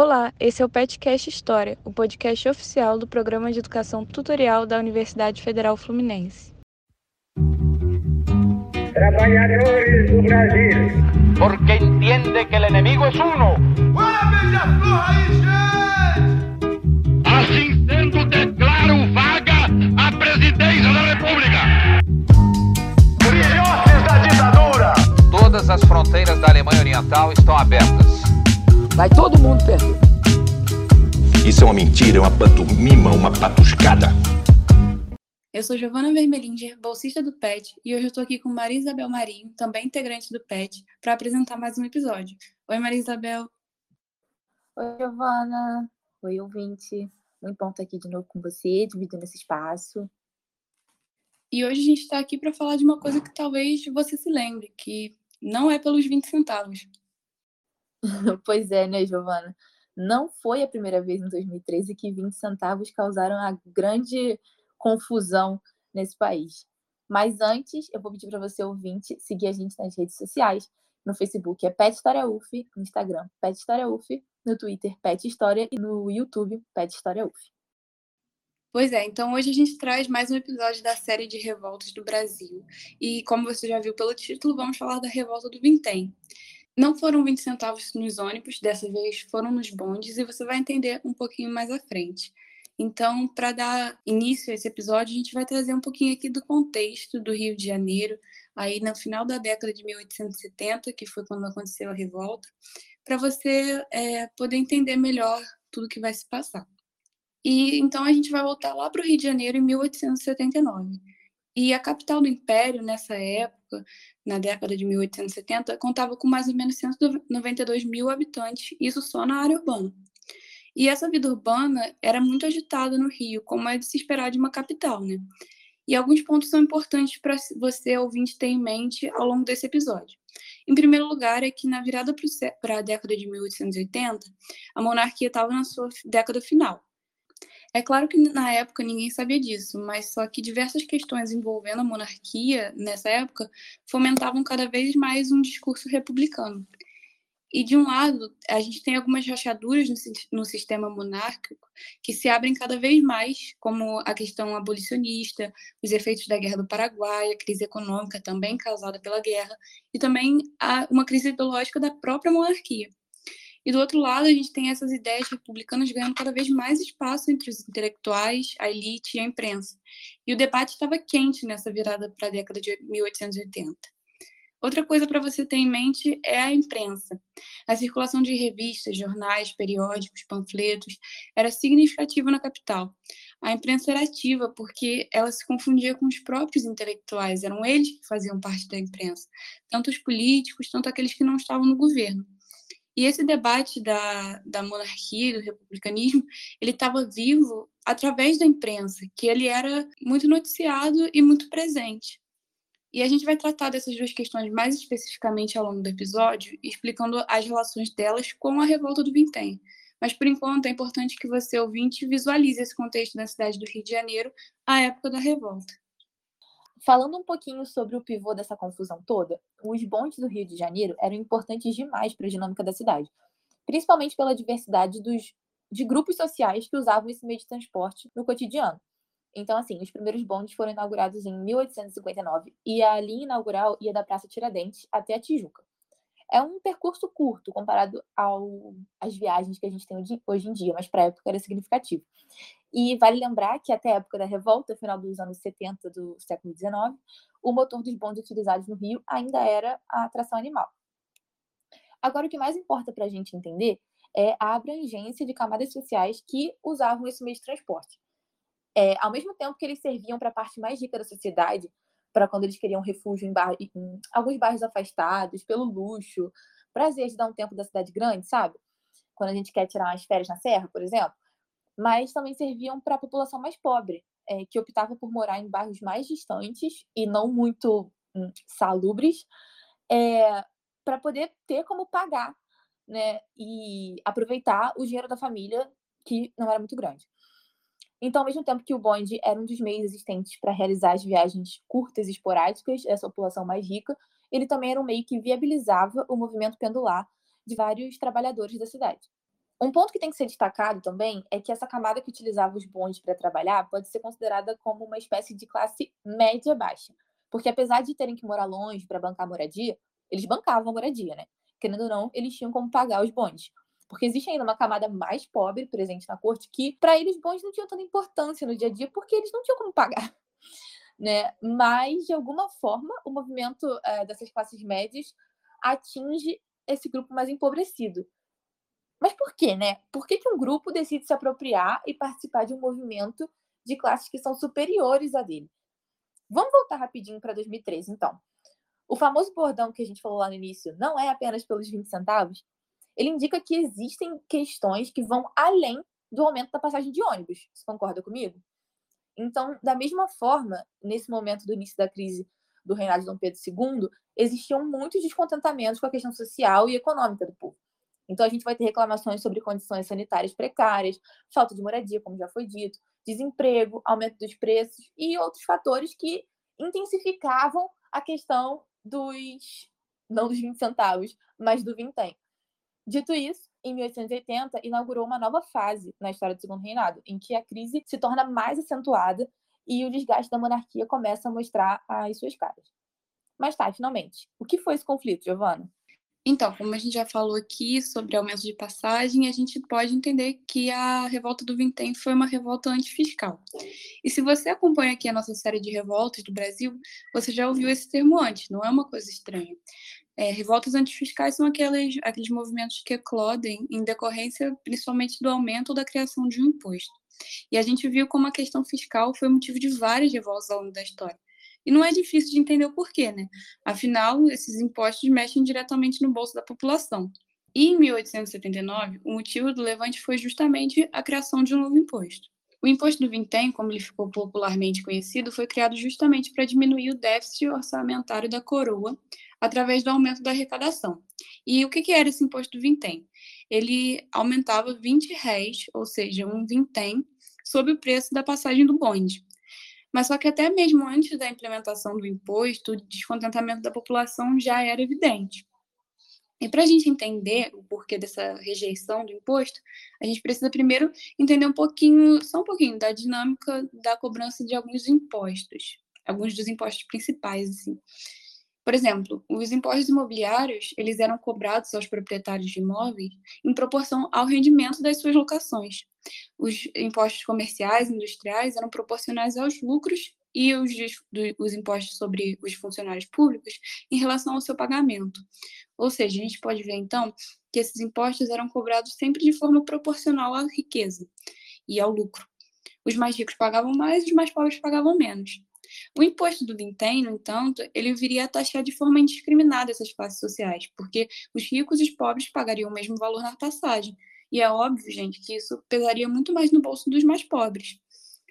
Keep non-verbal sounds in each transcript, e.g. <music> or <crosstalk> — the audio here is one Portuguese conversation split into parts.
Olá, esse é o Petcast História, o podcast oficial do Programa de Educação Tutorial da Universidade Federal Fluminense. Trabalhadores do Brasil. Porque entiende que el enemigo es uno. Assim sendo, declaro vaga a presidência da República. Filhotes da ditadura. Todas as fronteiras da Alemanha Oriental estão abertas. Vai todo mundo perder. Isso é uma mentira, é uma pantomima, uma patuscada. Eu sou Giovana Vermelinger, bolsista do PET, e hoje eu estou aqui com Maria Isabel Marinho, também integrante do PET, para apresentar mais um episódio. Oi, Maria Isabel. Oi, Giovana. Oi, ouvinte. Muito bom estar aqui de novo com você, dividindo esse espaço. E hoje a gente está aqui para falar de uma coisa que talvez você se lembre, que não é pelos 20 centavos. <laughs> pois é, né, Giovana? Não foi a primeira vez em 2013 que 20 centavos causaram a grande confusão nesse país. Mas antes, eu vou pedir para você, ouvinte, seguir a gente nas redes sociais. No Facebook é Pet História UF, no Instagram Pet História UF, no Twitter Pet História e no YouTube Pet História UF. Pois é, então hoje a gente traz mais um episódio da série de revoltas do Brasil. E como você já viu pelo título, vamos falar da revolta do Vintém. Não foram 20 centavos nos ônibus, dessa vez foram nos bondes, e você vai entender um pouquinho mais à frente. Então, para dar início a esse episódio, a gente vai trazer um pouquinho aqui do contexto do Rio de Janeiro, aí no final da década de 1870, que foi quando aconteceu a revolta, para você é, poder entender melhor tudo que vai se passar. E então a gente vai voltar lá para o Rio de Janeiro em 1879. E a capital do Império, nessa época, na década de 1870, contava com mais ou menos 192 mil habitantes, isso só na área urbana. E essa vida urbana era muito agitada no Rio, como é de se esperar de uma capital, né? E alguns pontos são importantes para você, ouvinte, ter em mente ao longo desse episódio. Em primeiro lugar, é que na virada para a década de 1880, a monarquia estava na sua década final. É claro que na época ninguém sabia disso, mas só que diversas questões envolvendo a monarquia nessa época fomentavam cada vez mais um discurso republicano. E de um lado, a gente tem algumas rachaduras no, sistema monárquico que se abrem cada vez mais, como a questão abolicionista, os efeitos da Guerra do Paraguai, a crise econômica também causada pela guerra, e também uma crise ideológica da própria monarquia. E do outro lado, a gente tem essas ideias republicanas ganhando cada vez mais espaço entre os intelectuais, a elite e a imprensa. E o debate estava quente nessa virada para a década de 1880. Outra coisa para você ter em mente é a imprensa. A circulação de revistas, jornais, periódicos, panfletos era significativa na capital. A imprensa era ativa porque ela se confundia com os próprios intelectuais, eram eles que faziam parte da imprensa, tanto os políticos, tanto aqueles que não estavam no governo. E esse debate da, da monarquia, do republicanismo, ele estava vivo através da imprensa, que ele era muito noticiado e muito presente. E a gente vai tratar dessas duas questões mais especificamente ao longo do episódio, explicando as relações delas com a revolta do Vintém. Mas, por enquanto, é importante que você, ouvinte, visualize esse contexto da cidade do Rio de Janeiro à época da revolta. Falando um pouquinho sobre o pivô dessa confusão toda, os bondes do Rio de Janeiro eram importantes demais para a dinâmica da cidade, principalmente pela diversidade dos, de grupos sociais que usavam esse meio de transporte no cotidiano. Então, assim, os primeiros bondes foram inaugurados em 1859 e a linha inaugural ia da Praça Tiradentes até a Tijuca. É um percurso curto comparado às viagens que a gente tem hoje em dia, mas para a época era significativo. E vale lembrar que até a época da revolta, final dos anos 70 do século XIX, o motor dos bondes utilizados no Rio ainda era a tração animal. Agora, o que mais importa para a gente entender é a abrangência de camadas sociais que usavam esse meio de transporte. É, ao mesmo tempo que eles serviam para a parte mais rica da sociedade, para quando eles queriam refúgio em, bar... em, alguns bairros afastados, pelo luxo, prazer de dar um tempo da cidade grande, sabe? Quando a gente quer tirar umas férias na serra, por exemplo mas também serviam para a população mais pobre, é, que optava por morar em bairros mais distantes e não muito hum, salubres, é, para poder ter como pagar né, e aproveitar o dinheiro da família, que não era muito grande. Então, ao mesmo tempo que o bonde era um dos meios existentes para realizar as viagens curtas e esporádicas dessa população mais rica, ele também era um meio que viabilizava o movimento pendular de vários trabalhadores da cidade. Um ponto que tem que ser destacado também é que essa camada que utilizava os bondes para trabalhar pode ser considerada como uma espécie de classe média baixa, porque apesar de terem que morar longe para bancar a moradia, eles bancavam a moradia, né? Querendo ou não, eles tinham como pagar os bondes. Porque existe ainda uma camada mais pobre presente na corte que, para eles, bons não tinham tanta importância no dia a dia porque eles não tinham como pagar. <laughs> Né? Mas, de alguma forma, o movimento é, dessas classes médias atinge esse grupo mais empobrecido. Mas por quê, né? Por que, que um grupo decide se apropriar e participar de um movimento de classes que são superiores a dele? Vamos voltar rapidinho para 2013, então. O famoso bordão que a gente falou lá no início não é apenas pelos 20 centavos, ele indica que existem questões que vão além do aumento da passagem de ônibus. Você concorda comigo? Então, da mesma forma, nesse momento do início da crise do reinado de Dom Pedro II, existiam muitos descontentamentos com a questão social e econômica do povo. Então, a gente vai ter reclamações sobre condições sanitárias precárias, falta de moradia, como já foi dito, desemprego, aumento dos preços e outros fatores que intensificavam a questão dos, não dos 20 centavos, mas do vintém. Dito isso, em 1880, inaugurou uma nova fase na história do Segundo Reinado, em que a crise se torna mais acentuada e o desgaste da monarquia começa a mostrar as suas caras. Mas tá, finalmente, o que foi esse conflito, Giovana? Então, como a gente já falou aqui sobre aumento de passagem, a gente pode entender que a revolta do Vintém foi uma revolta antifiscal. E se você acompanha aqui a nossa série de revoltas do Brasil, você já ouviu esse termo antes, não é uma coisa estranha. É, revoltas antifiscais são aqueles, aqueles movimentos que eclodem em decorrência principalmente do aumento ou da criação de um imposto. E a gente viu como a questão fiscal foi motivo de várias revoltas ao longo da história. E não é difícil de entender o porquê, né? Afinal, esses impostos mexem diretamente no bolso da população. E em 1879, o motivo do levante foi justamente a criação de um novo imposto. O imposto do vintém, como ele ficou popularmente conhecido, foi criado justamente para diminuir o déficit orçamentário da coroa através do aumento da arrecadação. E o que, que era esse imposto do vintém? Ele aumentava 20 réis, ou seja, um vintém, sobre o preço da passagem do bonde. Mas só que até mesmo antes da implementação do imposto, o descontentamento da população já era evidente. E para a gente entender o porquê dessa rejeição do imposto, a gente precisa primeiro entender um pouquinho, só um pouquinho, da dinâmica da cobrança de alguns impostos, alguns dos impostos principais, assim. Por exemplo, os impostos imobiliários, eles eram cobrados aos proprietários de imóveis em proporção ao rendimento das suas locações. Os impostos comerciais e industriais eram proporcionais aos lucros e os, os impostos sobre os funcionários públicos em relação ao seu pagamento. Ou seja, a gente pode ver então que esses impostos eram cobrados sempre de forma proporcional à riqueza e ao lucro. Os mais ricos pagavam mais, os mais pobres pagavam menos. O imposto do vintém, no entanto, ele viria a taxar de forma indiscriminada essas classes sociais, porque os ricos e os pobres pagariam o mesmo valor na passagem. E é óbvio, gente, que isso pesaria muito mais no bolso dos mais pobres.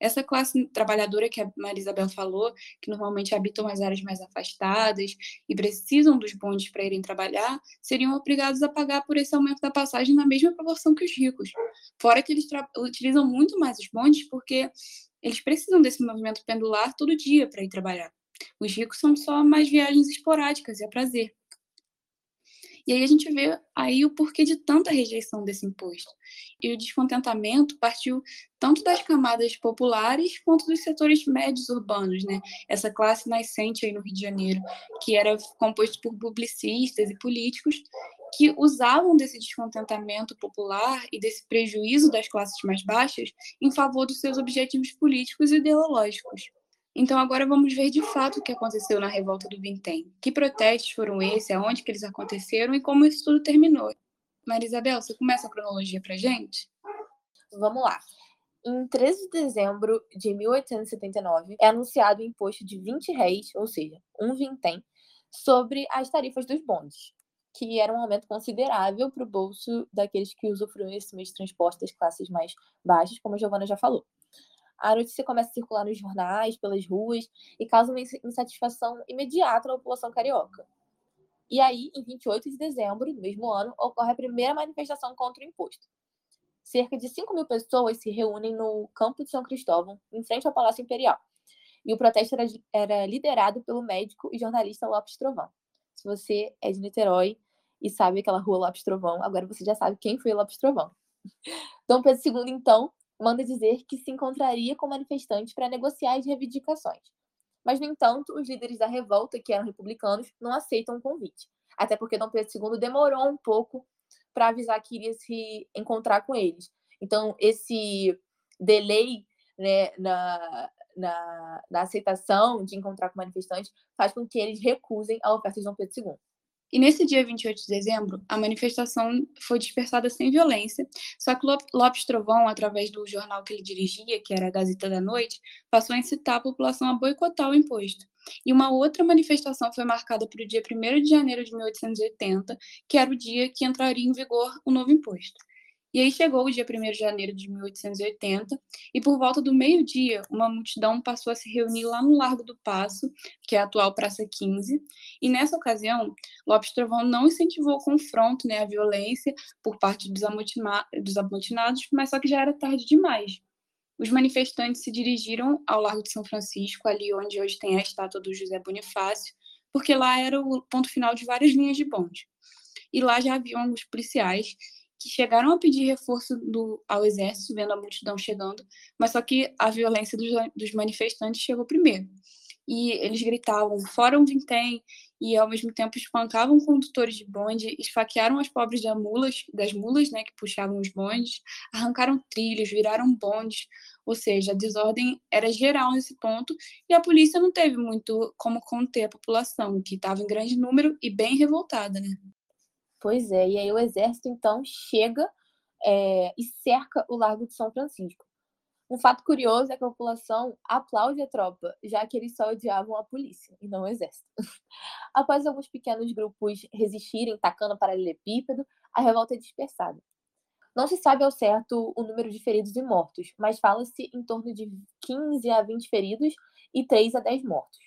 Essa classe trabalhadora que a Maria Isabel falou, que normalmente habitam as áreas mais afastadas e precisam dos bondes para irem trabalhar, seriam obrigados a pagar por esse aumento da passagem na mesma proporção que os ricos. Fora que eles utilizam muito mais os bondes porque eles precisam desse movimento pendular todo dia para ir trabalhar. Os ricos são só mais viagens esporádicas e a prazer. E aí a gente vê aí o porquê de tanta rejeição desse imposto. E o descontentamento partiu tanto das camadas populares quanto dos setores médios urbanos, né? Essa classe nascente aí no Rio de Janeiro, que era composto por publicistas e políticos que usavam desse descontentamento popular e desse prejuízo das classes mais baixas em favor dos seus objetivos políticos e ideológicos. Então agora vamos ver de fato o que aconteceu na revolta do Vintém. Que protestos foram esses, aonde que eles aconteceram e como isso tudo terminou. Maria Isabel, você começa a cronologia para gente? Vamos lá. Em 13 de dezembro de 1879, é anunciado o imposto de 20 réis, ou seja, um vintém, sobre as tarifas dos bondes que era um aumento considerável para o bolso daqueles que usufruem esse meio de transporte das classes mais baixas, como a Giovana já falou. A notícia começa a circular nos jornais, pelas ruas, e causa uma insatisfação imediata na população carioca. E aí, em 28 de dezembro do mesmo ano, ocorre a primeira manifestação contra o imposto. Cerca de 5 mil pessoas se reúnem no campo de São Cristóvão, em frente ao Palácio Imperial. E o protesto era, era liderado pelo médico e jornalista Lopes Trovão. Se você é de Niterói e sabe aquela rua Lopes Trovão, agora você já sabe quem foi Lopes Trovão. <laughs> Dom Pedro II, então, manda dizer que se encontraria com manifestantes para negociar as reivindicações. Mas, no entanto, os líderes da revolta, que eram republicanos, não aceitam o convite. Até porque Dom Pedro II demorou um pouco para avisar que iria se encontrar com eles. Então, esse delay né, na, na, na aceitação de encontrar com manifestantes faz com que eles recusem a oferta de Dom Pedro II. E nesse dia 28 de dezembro, a manifestação foi dispersada sem violência, só que Lopes Trovão, através do jornal que ele dirigia, que era a Gazeta da Noite, passou a incitar a população a boicotar o imposto. E uma outra manifestação foi marcada para o dia 1 de janeiro de 1880, que era o dia que entraria em vigor o novo imposto. E aí chegou o dia 1 de janeiro de 1880, e por volta do meio-dia, uma multidão passou a se reunir lá no Largo do Passo, que é a atual Praça 15, e nessa ocasião, Lopes Trovão não incentivou o confronto, né, a violência, por parte dos, dos amotinados, mas só que já era tarde demais. Os manifestantes se dirigiram ao Largo de São Francisco, ali onde hoje tem a estátua do José Bonifácio, porque lá era o ponto final de várias linhas de bonde. E lá já haviam alguns policiais que chegaram a pedir reforço do, ao exército, vendo a multidão chegando, mas só que a violência dos, dos manifestantes chegou primeiro. E eles gritavam, fora um vintém, e ao mesmo tempo espancavam condutores de bonde, esfaquearam as pobres das mulas, das mulas né, que puxavam os bondes, arrancaram trilhos, viraram bondes, ou seja, a desordem era geral nesse ponto, e a polícia não teve muito como conter a população, que estava em grande número e bem revoltada, né? Pois é, e aí o exército então chega é, e cerca o Largo de São Francisco. Um fato curioso é que a população aplaude a tropa, já que eles só odiavam a polícia e não o exército. <laughs> Após alguns pequenos grupos resistirem tacando paralelepípedo, a revolta é dispersada. Não se sabe ao certo o número de feridos e mortos, mas fala-se em torno de 15 a 20 feridos e 3 a 10 mortos.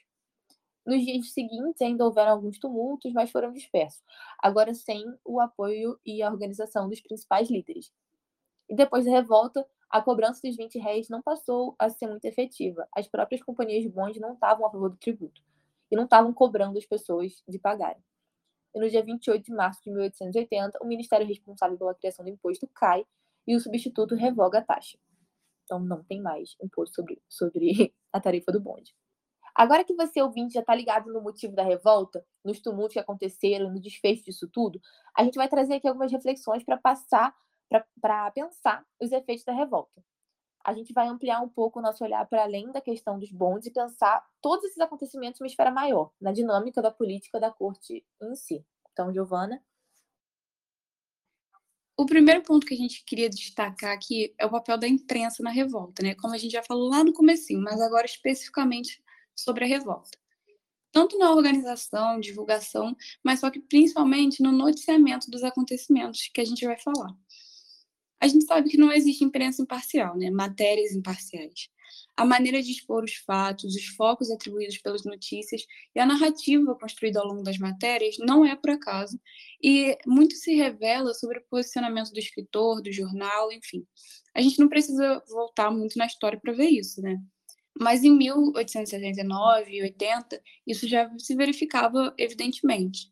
Nos dias seguintes ainda houveram alguns tumultos, mas foram dispersos, agora sem o apoio e a organização dos principais líderes. E depois da revolta, a cobrança dos 20 réis não passou a ser muito efetiva. As próprias companhias de bonde não estavam a favor do tributo e não estavam cobrando as pessoas de pagarem. E no dia 28 de março de 1880, o ministério responsável pela criação do imposto cai e o substituto revoga a taxa. Então não tem mais imposto sobre, sobre <laughs> a tarifa do bonde. Agora que você, ouvinte, já está ligado no motivo da revolta, nos tumultos que aconteceram, no desfecho disso tudo, a gente vai trazer aqui algumas reflexões para passar, para pensar os efeitos da revolta. A gente vai ampliar um pouco o nosso olhar para além da questão dos bondes e pensar todos esses acontecimentos em uma esfera maior, na dinâmica da política da corte em si. Então, Giovana. O primeiro ponto que a gente queria destacar aqui é o papel da imprensa na revolta, né? Como a gente já falou lá no comecinho, mas agora especificamente sobre a revolta. Tanto na organização, divulgação, mas só que principalmente no noticiamento dos acontecimentos que a gente vai falar. A gente sabe que não existe imprensa imparcial, né? matérias imparciais. A maneira de expor os fatos, os focos atribuídos pelas notícias e a narrativa construída ao longo das matérias não é por acaso, e muito se revela sobre o posicionamento do escritor, do jornal, enfim. A gente não precisa voltar muito na história para ver isso, né? Mas em 1879 e 80, isso já se verificava evidentemente.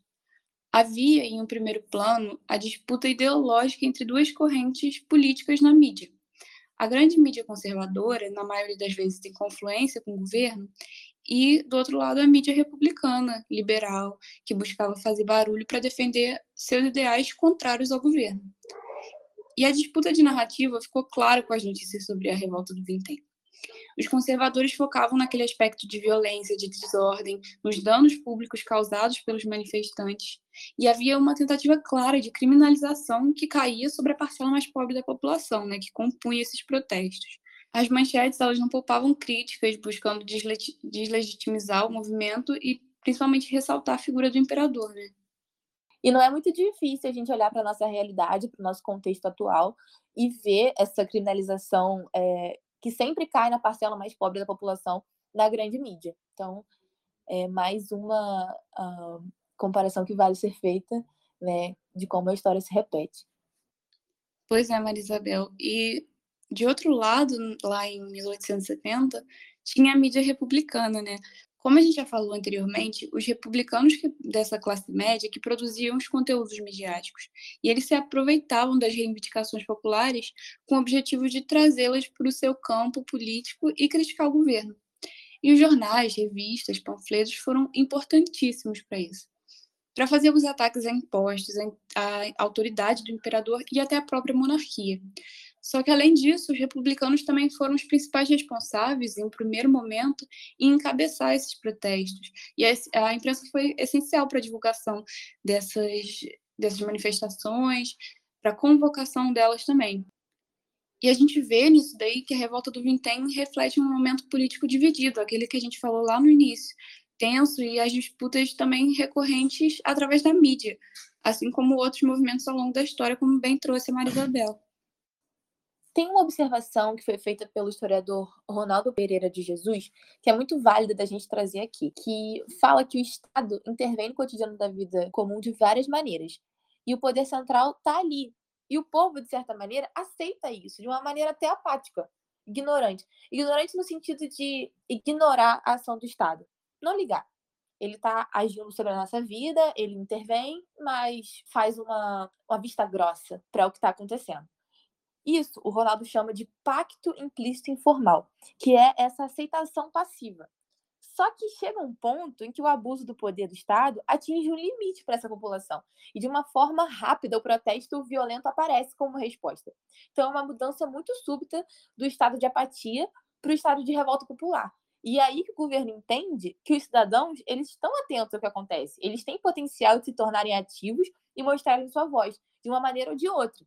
Havia, em um primeiro plano, a disputa ideológica entre duas correntes políticas na mídia. A grande mídia conservadora, na maioria das vezes, tem confluência com o governo, e, do outro lado, a mídia republicana, liberal, que buscava fazer barulho para defender seus ideais contrários ao governo. E a disputa de narrativa ficou clara com as notícias sobre a revolta do Vintém. Os conservadores focavam naquele aspecto de violência, de desordem, nos danos públicos causados pelos manifestantes, e havia uma tentativa clara de criminalização que caía sobre a parcela mais pobre da população, né, que compunha esses protestos. As manchetes elas não poupavam críticas, buscando deslegitimizar o movimento e principalmente ressaltar a figura do imperador, né? E não é muito difícil a gente olhar para a nossa realidade, para o nosso contexto atual e ver essa criminalização é, que sempre cai na parcela mais pobre da população na grande mídia. Então, é mais uma uh, comparação que vale ser feita, né, de como a história se repete. Pois é, Marisabel. E, de outro lado, lá em 1870, tinha a mídia republicana, né? Como a gente já falou anteriormente, os republicanos que, dessa classe média que produziam os conteúdos midiáticos, e eles se aproveitavam das reivindicações populares com o objetivo de trazê-las para o seu campo político e criticar o governo. E os jornais, revistas, panfletos foram importantíssimos para isso. Para fazer os ataques a impostos, à autoridade do imperador e até à própria monarquia. Só que, além disso, os republicanos também foram os principais responsáveis, em um primeiro momento, em encabeçar esses protestos. E a, imprensa foi essencial para a divulgação dessas, dessas manifestações, para a convocação delas também. E a gente vê nisso daí que a revolta do Vintém reflete um momento político dividido, aquele que a gente falou lá no início, tenso e as disputas também recorrentes através da mídia, assim como outros movimentos ao longo da história, como bem trouxe a Maria Isabel. Tem uma observação que foi feita pelo historiador Ronaldo Pereira de Jesus, que é muito válida da gente trazer aqui, que fala que o Estado intervém no cotidiano da vida comum de várias maneiras. E o poder central está ali. E o povo, de certa maneira, aceita isso, de uma maneira até apática, ignorante. Ignorante no sentido de ignorar a ação do Estado. Não ligar. Ele está agindo sobre a nossa vida, ele intervém, mas faz uma, uma vista grossa para o que está acontecendo. Isso o Ronaldo chama de pacto implícito informal, que é essa aceitação passiva. Só que chega um ponto em que o abuso do poder do Estado atinge um limite para essa população. E de uma forma rápida, o protesto violento aparece como resposta. Então, é uma mudança muito súbita do estado de apatia para o estado de revolta popular. E é aí que o governo entende que os cidadãos eles estão atentos ao que acontece. Eles têm potencial de se tornarem ativos e mostrarem sua voz, de uma maneira ou de outra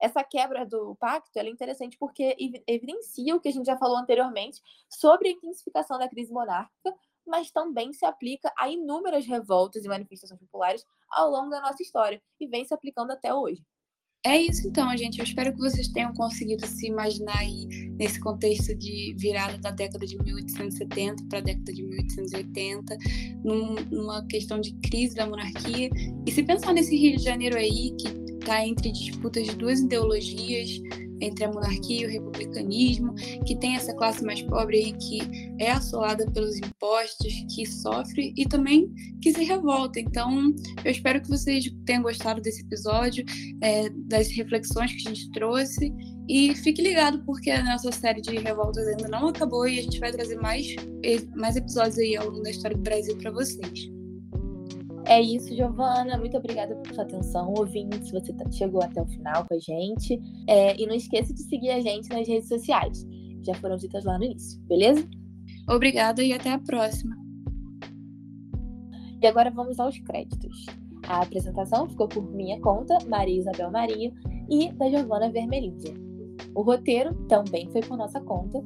essa quebra do pacto é interessante porque evidencia o que a gente já falou anteriormente sobre a intensificação da crise monárquica, mas também se aplica a inúmeras revoltas e manifestações populares ao longo da nossa história e vem se aplicando até hoje. É isso então, gente. Eu espero que vocês tenham conseguido se imaginar aí nesse contexto de virada da década de 1870 para a década de 1880, num, numa questão de crise da monarquia. E se pensar nesse Rio de Janeiro aí, que está entre disputas de duas ideologias, entre a monarquia e o republicanismo, que tem essa classe mais pobre aí que é assolada pelos impostos, que sofre e também que se revolta. Então, eu espero que vocês tenham gostado desse episódio, é, das reflexões que a gente trouxe. E fique ligado, porque a nossa série de revoltas ainda não acabou e a gente vai trazer mais, mais episódios aí ao longo da história do Brasil para vocês. É isso, Giovana. Muito obrigada por sua atenção, ouvinte, se você tá, chegou até o final com a gente. É, e não esqueça de seguir a gente nas redes sociais. Já foram ditas lá no início, beleza? Obrigada e até a próxima. E agora vamos aos créditos. A apresentação ficou por minha conta, Maria Isabel Maria, e da Giovana Vermelhinha. O roteiro também foi por nossa conta.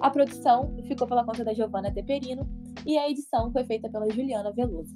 A produção ficou pela conta da Giovana Teperino e a edição foi feita pela Juliana Veloso.